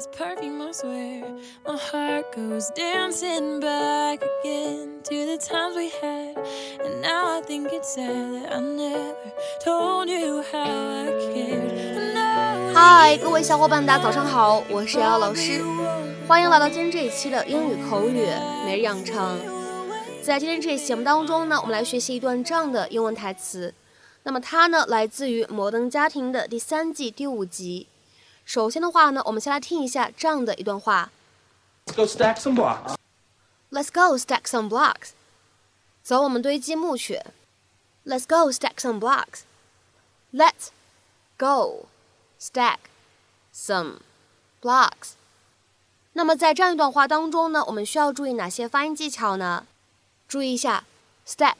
His perfume, I swear. My heart goes dancing back again to the times we had. And now I think it's sad that I never told you how I cared. 嗨，各位小伙伴，大家早上好，我是瑶瑶老师，欢迎来到今天这一期的英语口语每日养成。在今天这一期节目当中呢，我们来学习一段这样的英文台词。那么它呢，来自于《摩登家庭》的第三季第五集。首先的话呢，我们先来听一下这样的一段话。Let's go stack some blocks. Let's go stack some blocks。走，我们堆积木去。Let's go stack some blocks。Let's go stack some blocks。那么在这样一段话当中呢，我们需要注意哪些发音技巧呢？注意一下，stack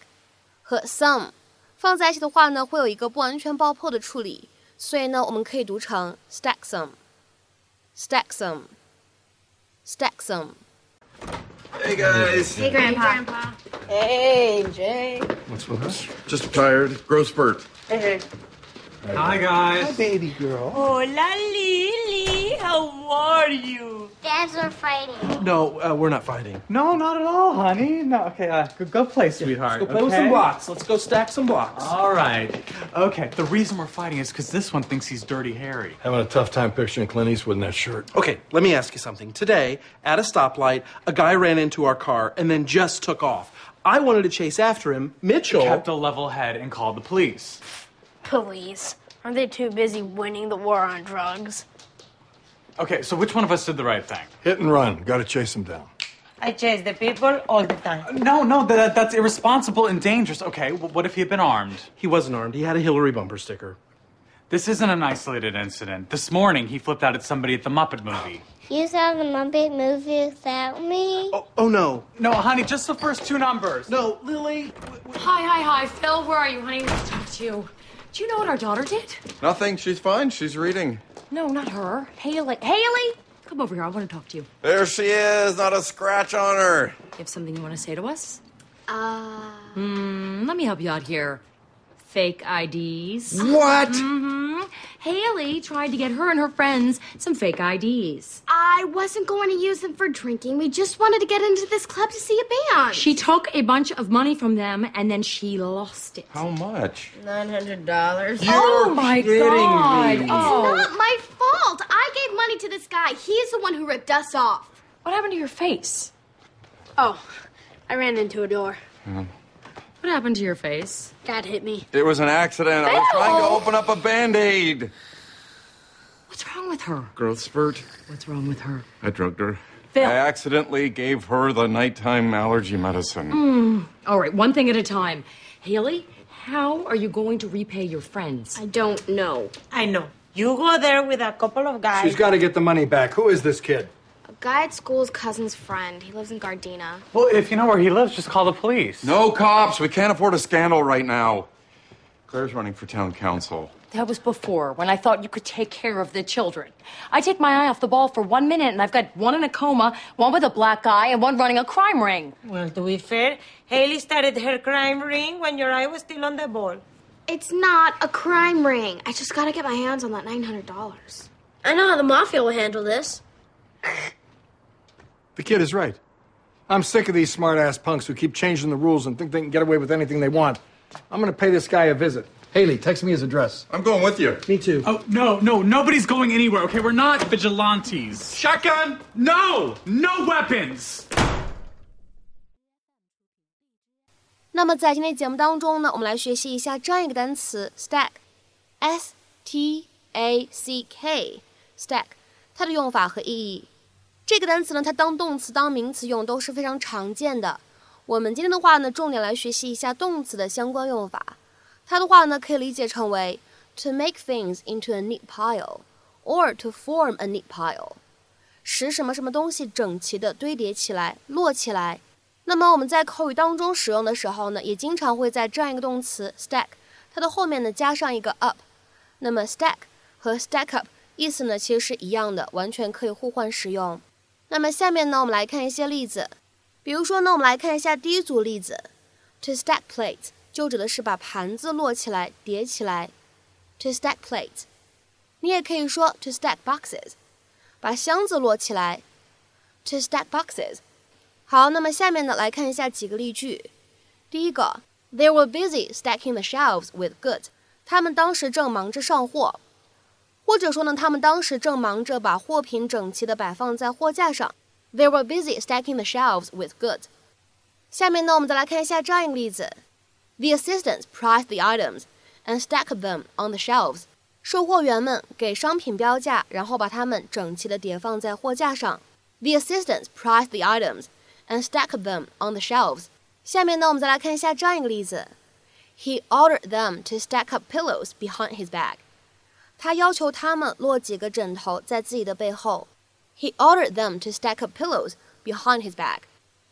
和 some 放在一起的话呢，会有一个不完全爆破的处理。所以呢，我们可以读成 stack some，stack some，stack some。 Hey guys. Hey, Grandpa. Hey, Jay. What's with us? Just tired. Growth spurt. Hey, Hi, guys. Baby girl. Hola, Lily. How are you? Dads are fighting. No, uh, we're not fighting. No, not at all, honey. No, okay, uh, go, go play, sweetheart. Let's go play with okay? some blocks. Let's go stack some blocks. All right. Okay, the reason we're fighting is because this one thinks he's Dirty Harry. Having a tough time picturing Clint Eastwood in that shirt. Okay, let me ask you something. Today, at a stoplight, a guy ran into our car and then just took off. I wanted to chase after him. Mitchell. Kept a level head and called the police. Police. Aren't they too busy winning the war on drugs? Okay, so which one of us did the right thing? Hit and run. Got to chase him down. I chase the people all the time. Uh, no, no, that, that's irresponsible and dangerous. Okay, well, what if he had been armed? He wasn't armed. He had a Hillary bumper sticker. This isn't an isolated incident. This morning, he flipped out at somebody at the Muppet movie. You saw the Muppet movie without me? Oh, oh no. No, honey, just the first two numbers. No, Lily. Hi, hi, hi. Phil, where are you, honey? Let's talk to you. Do you know what our daughter did? Nothing. She's fine. She's reading. No, not her. Haley. Haley! Come over here. I want to talk to you. There she is. Not a scratch on her. You have something you want to say to us? Uh, Hmm. let me help you out here. Fake IDs. What? Mm-hmm. Haley tried to get her and her friends some fake IDs. I wasn't going to use them for drinking. We just wanted to get into this club to see a band. She took a bunch of money from them and then she lost it. How much? $900. oh my god! It's Oh, not my fault. I gave money to this guy. He's the one who ripped us off. what happened to your face? Oh, I ran into a door. Mm. What happened to your face? Dad hit me. It was an accident. I was trying to open up a band aid. What's wrong with her? Growth spurt. What's wrong with her? I drugged her. Phil. I accidentally gave her the nighttime allergy medicine. Hmm. All right, one thing at a time. Haley, how are you going to repay your friends? I don't know. I know. You go there with a couple of guys. She's got to get the money back. Who is this kid? A guy at school's cousin's friend. He lives in Gardena. Well, if you know where he lives, just call the police. No cops. We can't afford a scandal right now. Claire's running for town council. That was before, when I thought you could take care of the children. I take my eye off the ball for one minute, and I've got one in a coma, one with a black eye, and one running a crime ring. Well, to be fair, Haley started her crime ring when your eye was still on the ball. It's not a crime ring. I just gotta get my hands on that $900. I know how the mafia will handle this. The kid is right. I'm sick of these smart ass punks who keep changing the rules and think they can get away with anything they want. I'm going to pay this guy a visit. Haley, text me his address. I'm going with you. Me too. Oh, no, no, nobody's going anywhere, okay? We're not vigilantes. Shotgun. No! No weapons! 那么在今天节目当中呢，我们来学习一下这样一个单词 stack，s t a c k，stack，它的用法和意义。 这个单词呢，它当动词、当名词用都是非常常见的。我们今天的话呢，重点来学习一下动词的相关用法。它的话呢，可以理解成为 to make things into a neat pile or to form a neat pile，使什么什么东西整齐的堆叠起来、摞起来。那么我们在口语当中使用的时候呢，也经常会在这样一个动词 stack，它的后面呢加上一个 up。那么 stack 和 stack up 意思呢其实是一样的，完全可以互换使用。那么下面呢，我们来看一些例子。比如说呢，我们来看一下第一组例子，to stack plates 就指的是把盘子摞起来、叠起来。to stack plates，你也可以说 to stack boxes。把箱子摞起来，to stack boxes。好，那么下面呢，来看一下几个例句。第一个，They were busy stacking the shelves with goods。他们当时正忙着上货，或者说呢，他们当时正忙着把货品整齐地摆放在货架上。They were busy stacking the shelves with goods。下面呢，我们再来看一下这样一个例子：The assistants priced the items and stacked them on the shelves。售货员们给商品标价，然后把它们整齐地叠放在货架上。The assistants priced the items and stacked them on the shelves。下面呢，我们再来看一下这样一个例子：He ordered them to stack up pillows behind his back。 他要求他们摞几个枕头在自己的背后。He ordered them to stack up pillows behind his back。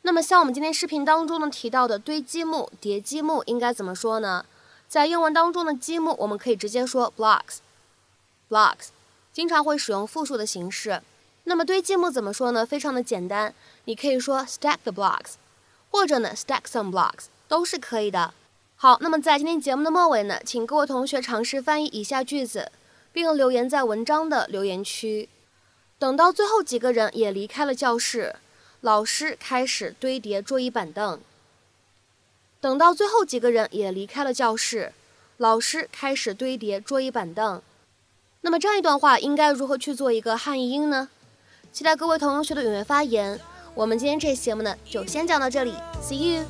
那么像我们今天视频当中呢提到的堆积木、叠积木应该怎么说呢？在英文当中的积木，我们可以直接说 blocks，blocks，经常会使用复数的形式。那么堆积木怎么说呢？非常的简单，你可以说 stack the blocks，或者呢 stack some blocks，都是可以的。好，那么在今天节目的末尾呢，请各位同学尝试翻译以下句子，并留言在文章的留言区。等到最后几个人也离开了教室，老师开始堆叠桌椅板凳。等到最后几个人也离开了教室，老师开始堆叠桌椅板凳。那么这样一段话应该如何去做一个汉译英呢？期待各位同学的踊跃发言。我们今天这期节目呢，就先讲到这里，See you。